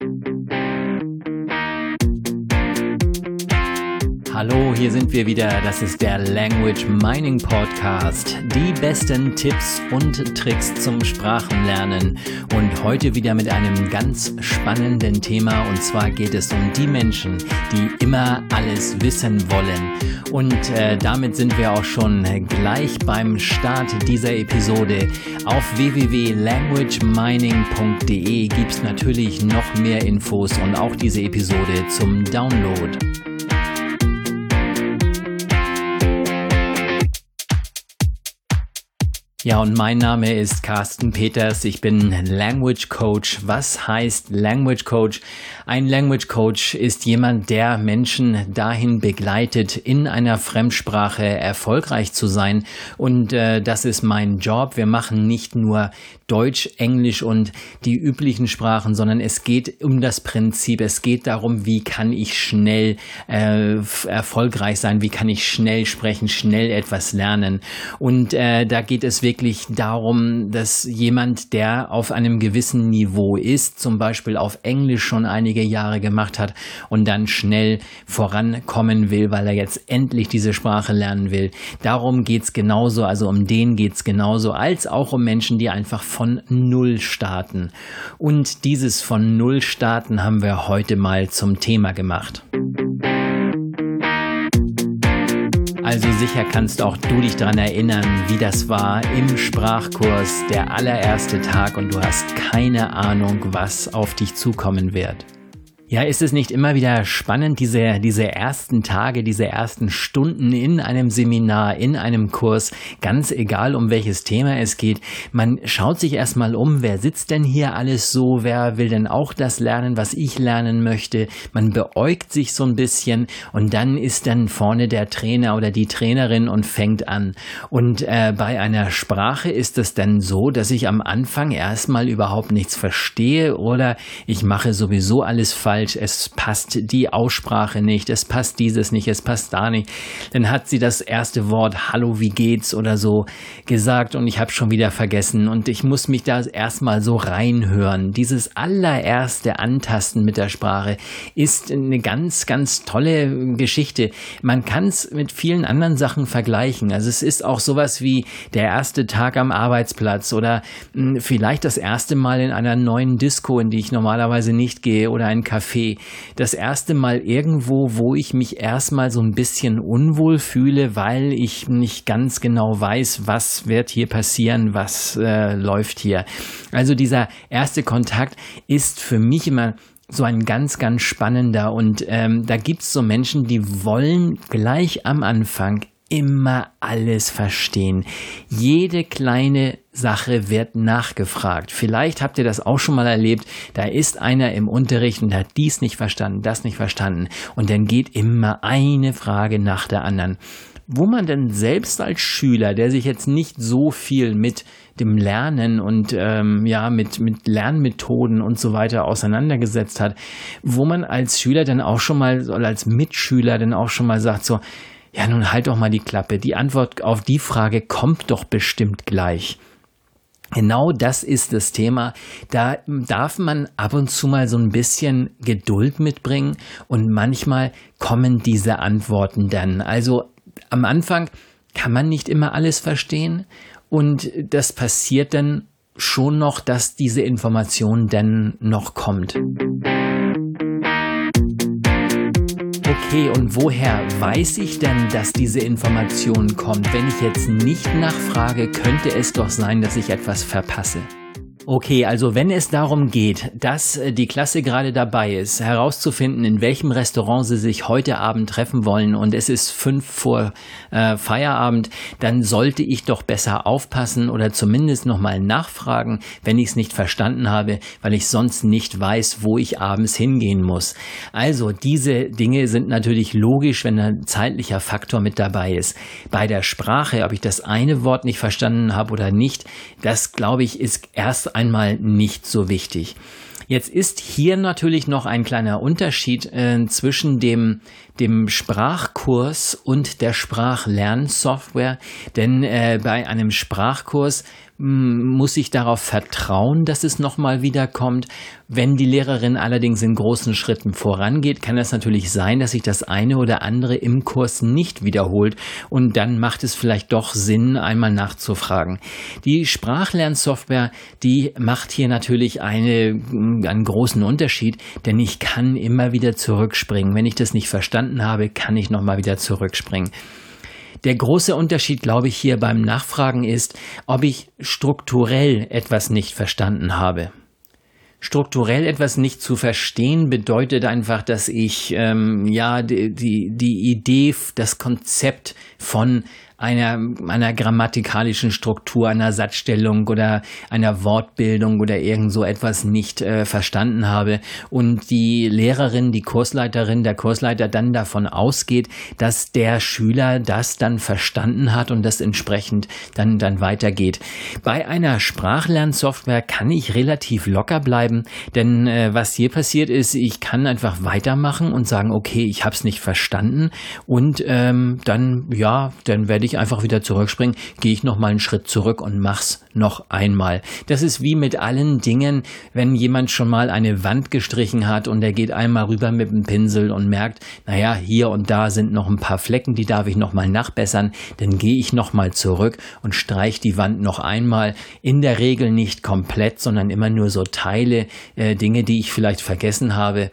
thank you Hallo, hier sind wir wieder. Das ist der Language Mining Podcast. Die besten Tipps und Tricks zum Sprachenlernen. Und heute wieder mit einem ganz spannenden Thema. Und zwar geht es um die Menschen, die immer alles wissen wollen. Und äh, damit sind wir auch schon gleich beim Start dieser Episode. Auf www.languagemining.de gibt es natürlich noch mehr Infos und auch diese Episode zum Download. Ja, und mein Name ist Carsten Peters. Ich bin Language Coach. Was heißt Language Coach? Ein Language Coach ist jemand, der Menschen dahin begleitet, in einer Fremdsprache erfolgreich zu sein. Und äh, das ist mein Job. Wir machen nicht nur Deutsch, Englisch und die üblichen Sprachen, sondern es geht um das Prinzip. Es geht darum, wie kann ich schnell äh, erfolgreich sein? Wie kann ich schnell sprechen, schnell etwas lernen? Und äh, da geht es wirklich wirklich darum, dass jemand, der auf einem gewissen Niveau ist, zum Beispiel auf Englisch schon einige Jahre gemacht hat und dann schnell vorankommen will, weil er jetzt endlich diese Sprache lernen will. Darum geht's genauso, also um den geht's genauso, als auch um Menschen, die einfach von Null starten. Und dieses von Null starten haben wir heute mal zum Thema gemacht. Also sicher kannst auch du dich daran erinnern, wie das war im Sprachkurs, der allererste Tag und du hast keine Ahnung, was auf dich zukommen wird. Ja, ist es nicht immer wieder spannend, diese, diese ersten Tage, diese ersten Stunden in einem Seminar, in einem Kurs, ganz egal um welches Thema es geht. Man schaut sich erstmal um, wer sitzt denn hier alles so, wer will denn auch das lernen, was ich lernen möchte. Man beäugt sich so ein bisschen und dann ist dann vorne der Trainer oder die Trainerin und fängt an. Und äh, bei einer Sprache ist es dann so, dass ich am Anfang erstmal überhaupt nichts verstehe oder ich mache sowieso alles falsch falsch, es passt die Aussprache nicht, es passt dieses nicht, es passt da nicht. Dann hat sie das erste Wort Hallo, wie geht's oder so gesagt und ich habe schon wieder vergessen und ich muss mich da erstmal so reinhören. Dieses allererste Antasten mit der Sprache ist eine ganz, ganz tolle Geschichte. Man kann es mit vielen anderen Sachen vergleichen. Also es ist auch sowas wie der erste Tag am Arbeitsplatz oder hm, vielleicht das erste Mal in einer neuen Disco, in die ich normalerweise nicht gehe oder ein Café Café. Das erste Mal irgendwo, wo ich mich erstmal so ein bisschen unwohl fühle, weil ich nicht ganz genau weiß, was wird hier passieren, was äh, läuft hier. Also dieser erste Kontakt ist für mich immer so ein ganz, ganz spannender und ähm, da gibt's so Menschen, die wollen gleich am Anfang immer alles verstehen. Jede kleine Sache wird nachgefragt. Vielleicht habt ihr das auch schon mal erlebt. Da ist einer im Unterricht und hat dies nicht verstanden, das nicht verstanden. Und dann geht immer eine Frage nach der anderen. Wo man denn selbst als Schüler, der sich jetzt nicht so viel mit dem Lernen und ähm, ja mit mit Lernmethoden und so weiter auseinandergesetzt hat, wo man als Schüler dann auch schon mal als Mitschüler dann auch schon mal sagt so ja, nun halt doch mal die Klappe. Die Antwort auf die Frage kommt doch bestimmt gleich. Genau das ist das Thema. Da darf man ab und zu mal so ein bisschen Geduld mitbringen und manchmal kommen diese Antworten dann. Also am Anfang kann man nicht immer alles verstehen und das passiert dann schon noch, dass diese Information dann noch kommt. Okay, und woher weiß ich denn, dass diese Information kommt? Wenn ich jetzt nicht nachfrage, könnte es doch sein, dass ich etwas verpasse. Okay, also wenn es darum geht, dass äh, die Klasse gerade dabei ist, herauszufinden, in welchem Restaurant sie sich heute Abend treffen wollen und es ist fünf vor äh, Feierabend, dann sollte ich doch besser aufpassen oder zumindest nochmal nachfragen, wenn ich es nicht verstanden habe, weil ich sonst nicht weiß, wo ich abends hingehen muss. Also diese Dinge sind natürlich logisch, wenn ein zeitlicher Faktor mit dabei ist. Bei der Sprache, ob ich das eine Wort nicht verstanden habe oder nicht, das glaube ich ist erst einmal nicht so wichtig. Jetzt ist hier natürlich noch ein kleiner Unterschied äh, zwischen dem dem Sprachkurs und der Sprachlernsoftware. Denn äh, bei einem Sprachkurs muss ich darauf vertrauen, dass es nochmal wiederkommt. Wenn die Lehrerin allerdings in großen Schritten vorangeht, kann es natürlich sein, dass sich das eine oder andere im Kurs nicht wiederholt und dann macht es vielleicht doch Sinn, einmal nachzufragen. Die Sprachlernsoftware, die macht hier natürlich eine, einen großen Unterschied, denn ich kann immer wieder zurückspringen. Wenn ich das nicht verstanden habe, kann ich nochmal wieder zurückspringen. Der große Unterschied, glaube ich, hier beim Nachfragen ist, ob ich strukturell etwas nicht verstanden habe. Strukturell etwas nicht zu verstehen bedeutet einfach, dass ich ähm, ja die, die Idee, das Konzept von einer, einer grammatikalischen Struktur, einer Satzstellung oder einer Wortbildung oder irgend so etwas nicht äh, verstanden habe und die Lehrerin, die Kursleiterin, der Kursleiter dann davon ausgeht, dass der Schüler das dann verstanden hat und das entsprechend dann, dann weitergeht. Bei einer Sprachlernsoftware kann ich relativ locker bleiben, denn äh, was hier passiert ist, ich kann einfach weitermachen und sagen, okay, ich habe es nicht verstanden und ähm, dann, ja, dann werde ich ich einfach wieder zurückspringen, gehe ich noch mal einen Schritt zurück und mach's noch einmal. Das ist wie mit allen Dingen, wenn jemand schon mal eine Wand gestrichen hat und er geht einmal rüber mit dem Pinsel und merkt, naja, hier und da sind noch ein paar Flecken, die darf ich noch mal nachbessern, dann gehe ich noch mal zurück und streich die Wand noch einmal. In der Regel nicht komplett, sondern immer nur so Teile, äh, Dinge, die ich vielleicht vergessen habe.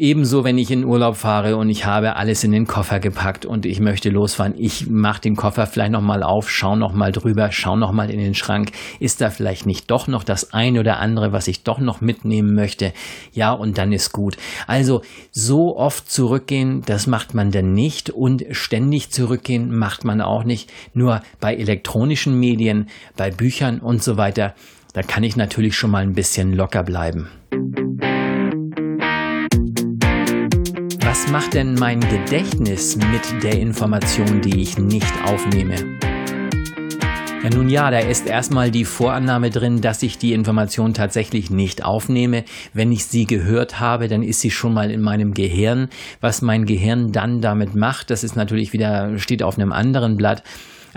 Ebenso, wenn ich in Urlaub fahre und ich habe alles in den Koffer gepackt und ich möchte losfahren. Ich mache den Koffer vielleicht nochmal auf, schau nochmal drüber, schau nochmal in den Schrank. Ist da vielleicht nicht doch noch das eine oder andere, was ich doch noch mitnehmen möchte? Ja, und dann ist gut. Also so oft zurückgehen, das macht man denn nicht und ständig zurückgehen macht man auch nicht. Nur bei elektronischen Medien, bei Büchern und so weiter, da kann ich natürlich schon mal ein bisschen locker bleiben. Was macht denn mein Gedächtnis mit der Information, die ich nicht aufnehme? Ja, nun ja, da ist erstmal die Vorannahme drin, dass ich die Information tatsächlich nicht aufnehme. Wenn ich sie gehört habe, dann ist sie schon mal in meinem Gehirn. Was mein Gehirn dann damit macht, das ist natürlich wieder, steht auf einem anderen Blatt.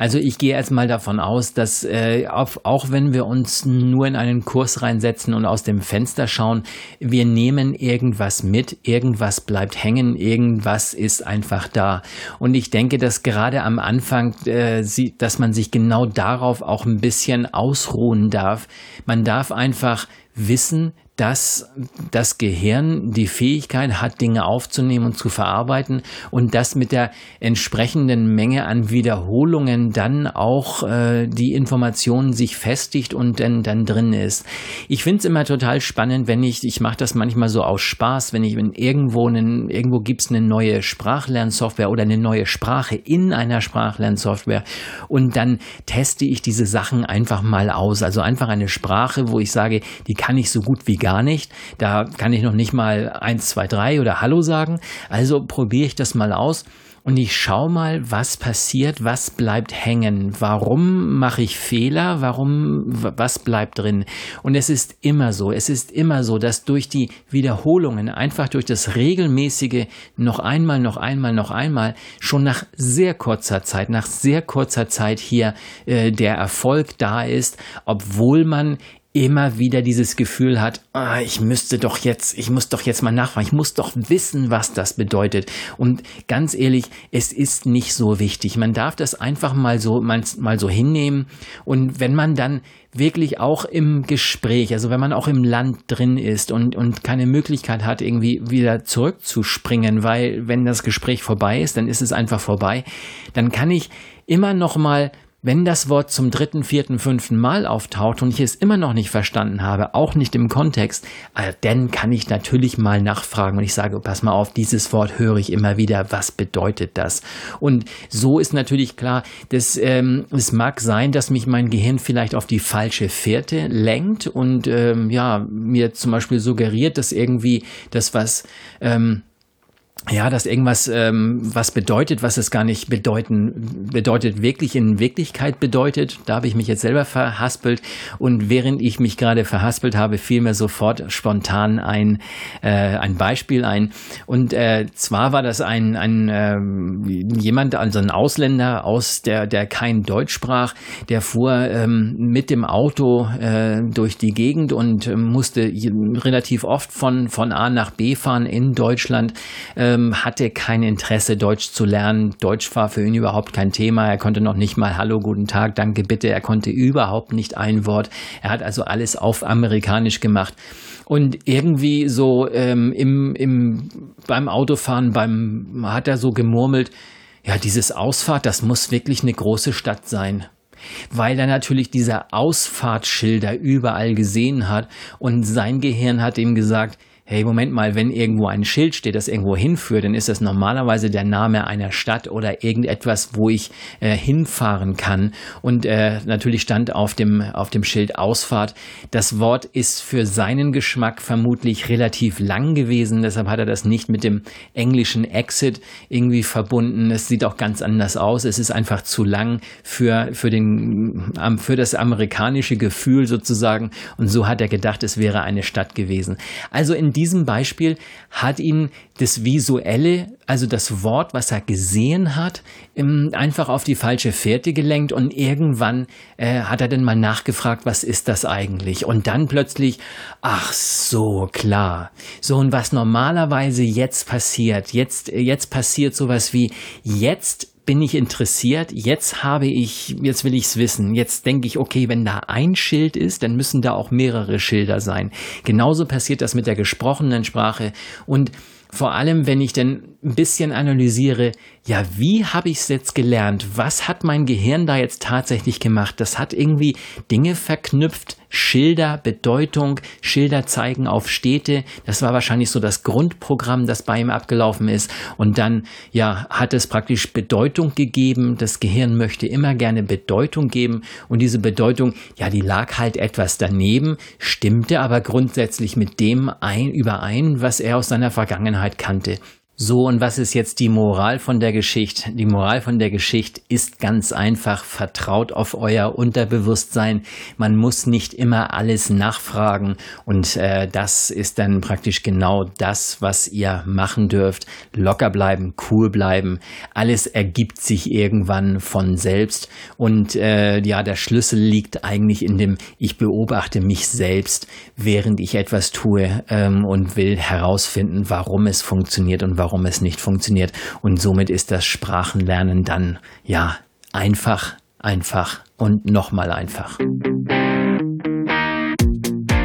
Also ich gehe jetzt mal davon aus, dass äh, auf, auch wenn wir uns nur in einen Kurs reinsetzen und aus dem Fenster schauen, wir nehmen irgendwas mit, irgendwas bleibt hängen, irgendwas ist einfach da. Und ich denke, dass gerade am Anfang, äh, sie, dass man sich genau darauf auch ein bisschen ausruhen darf. Man darf einfach wissen, dass das Gehirn die Fähigkeit hat, Dinge aufzunehmen und zu verarbeiten und dass mit der entsprechenden Menge an Wiederholungen dann auch äh, die Information sich festigt und dann, dann drin ist. Ich finde es immer total spannend, wenn ich, ich mache das manchmal so aus Spaß, wenn ich wenn irgendwo einen, irgendwo gibt es eine neue Sprachlernsoftware oder eine neue Sprache in einer Sprachlernsoftware und dann teste ich diese Sachen einfach mal aus. Also einfach eine Sprache, wo ich sage, die kann ich so gut wie gar gar nicht. Da kann ich noch nicht mal eins, zwei, drei oder Hallo sagen. Also probiere ich das mal aus und ich schaue mal, was passiert, was bleibt hängen, warum mache ich Fehler, warum, was bleibt drin. Und es ist immer so, es ist immer so, dass durch die Wiederholungen, einfach durch das regelmäßige noch einmal, noch einmal, noch einmal, schon nach sehr kurzer Zeit, nach sehr kurzer Zeit hier äh, der Erfolg da ist, obwohl man immer wieder dieses Gefühl hat, ah, ich müsste doch jetzt, ich muss doch jetzt mal nachfragen, ich muss doch wissen, was das bedeutet. Und ganz ehrlich, es ist nicht so wichtig. Man darf das einfach mal so, mal, mal so hinnehmen. Und wenn man dann wirklich auch im Gespräch, also wenn man auch im Land drin ist und, und keine Möglichkeit hat, irgendwie wieder zurückzuspringen, weil wenn das Gespräch vorbei ist, dann ist es einfach vorbei, dann kann ich immer noch mal wenn das Wort zum dritten, vierten, fünften Mal auftaucht und ich es immer noch nicht verstanden habe, auch nicht im Kontext, äh, dann kann ich natürlich mal nachfragen und ich sage, pass mal auf, dieses Wort höre ich immer wieder, was bedeutet das? Und so ist natürlich klar, dass, ähm, es mag sein, dass mich mein Gehirn vielleicht auf die falsche Fährte lenkt und ähm, ja, mir zum Beispiel suggeriert, dass irgendwie das, was ähm, ja, dass irgendwas ähm, was bedeutet, was es gar nicht bedeuten bedeutet, wirklich in Wirklichkeit bedeutet. Da habe ich mich jetzt selber verhaspelt und während ich mich gerade verhaspelt habe, fiel mir sofort spontan ein äh, ein Beispiel ein und äh, zwar war das ein ein äh, jemand also ein Ausländer aus der der kein Deutsch sprach, der fuhr ähm, mit dem Auto äh, durch die Gegend und äh, musste relativ oft von von A nach B fahren in Deutschland. Äh, ähm, hatte kein Interesse, Deutsch zu lernen. Deutsch war für ihn überhaupt kein Thema. Er konnte noch nicht mal Hallo, guten Tag, danke, bitte. Er konnte überhaupt nicht ein Wort. Er hat also alles auf Amerikanisch gemacht. Und irgendwie so ähm, im, im, beim Autofahren, beim, hat er so gemurmelt, ja, dieses Ausfahrt, das muss wirklich eine große Stadt sein weil er natürlich diese Ausfahrtschilder überall gesehen hat und sein Gehirn hat ihm gesagt, hey, Moment mal, wenn irgendwo ein Schild steht, das irgendwo hinführt, dann ist das normalerweise der Name einer Stadt oder irgendetwas, wo ich äh, hinfahren kann. Und äh, natürlich stand auf dem, auf dem Schild Ausfahrt. Das Wort ist für seinen Geschmack vermutlich relativ lang gewesen, deshalb hat er das nicht mit dem englischen Exit irgendwie verbunden. Es sieht auch ganz anders aus. Es ist einfach zu lang für, für, den, für das amerikanische Gefühl sozusagen. Und so hat er gedacht, es wäre eine Stadt gewesen. Also in Beispiel hat ihn das Visuelle, also das Wort, was er gesehen hat, einfach auf die falsche Fährte gelenkt und irgendwann äh, hat er dann mal nachgefragt, was ist das eigentlich? Und dann plötzlich, ach so, klar. So, und was normalerweise jetzt passiert, jetzt, jetzt passiert sowas wie, jetzt bin ich interessiert, jetzt habe ich, jetzt will ich's wissen. Jetzt denke ich, okay, wenn da ein Schild ist, dann müssen da auch mehrere Schilder sein. Genauso passiert das mit der gesprochenen Sprache und vor allem, wenn ich dann ein bisschen analysiere, ja, wie habe ich es jetzt gelernt? Was hat mein Gehirn da jetzt tatsächlich gemacht? Das hat irgendwie Dinge verknüpft, Schilder, Bedeutung, Schilder zeigen auf Städte. Das war wahrscheinlich so das Grundprogramm, das bei ihm abgelaufen ist. Und dann, ja, hat es praktisch Bedeutung gegeben. Das Gehirn möchte immer gerne Bedeutung geben. Und diese Bedeutung, ja, die lag halt etwas daneben, stimmte aber grundsätzlich mit dem ein, überein, was er aus seiner Vergangenheit kannte. So, und was ist jetzt die Moral von der Geschichte? Die Moral von der Geschichte ist ganz einfach, vertraut auf euer Unterbewusstsein. Man muss nicht immer alles nachfragen und äh, das ist dann praktisch genau das, was ihr machen dürft. Locker bleiben, cool bleiben. Alles ergibt sich irgendwann von selbst und äh, ja, der Schlüssel liegt eigentlich in dem, ich beobachte mich selbst, während ich etwas tue ähm, und will herausfinden, warum es funktioniert und warum warum es nicht funktioniert. Und somit ist das Sprachenlernen dann ja einfach, einfach und nochmal einfach.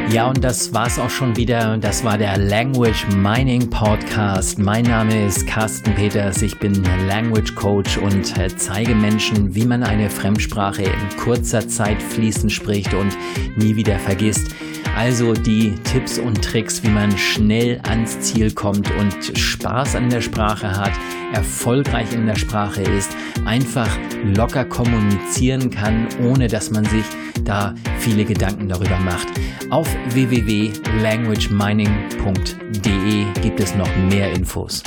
Ja, und das war's auch schon wieder. Das war der Language Mining Podcast. Mein Name ist Carsten Peters. Ich bin Language Coach und zeige Menschen, wie man eine Fremdsprache in kurzer Zeit fließend spricht und nie wieder vergisst. Also die Tipps und Tricks, wie man schnell ans Ziel kommt und Spaß an der Sprache hat, erfolgreich in der Sprache ist, einfach locker kommunizieren kann, ohne dass man sich da viele Gedanken darüber macht. Auf www.languagemining.de gibt es noch mehr Infos.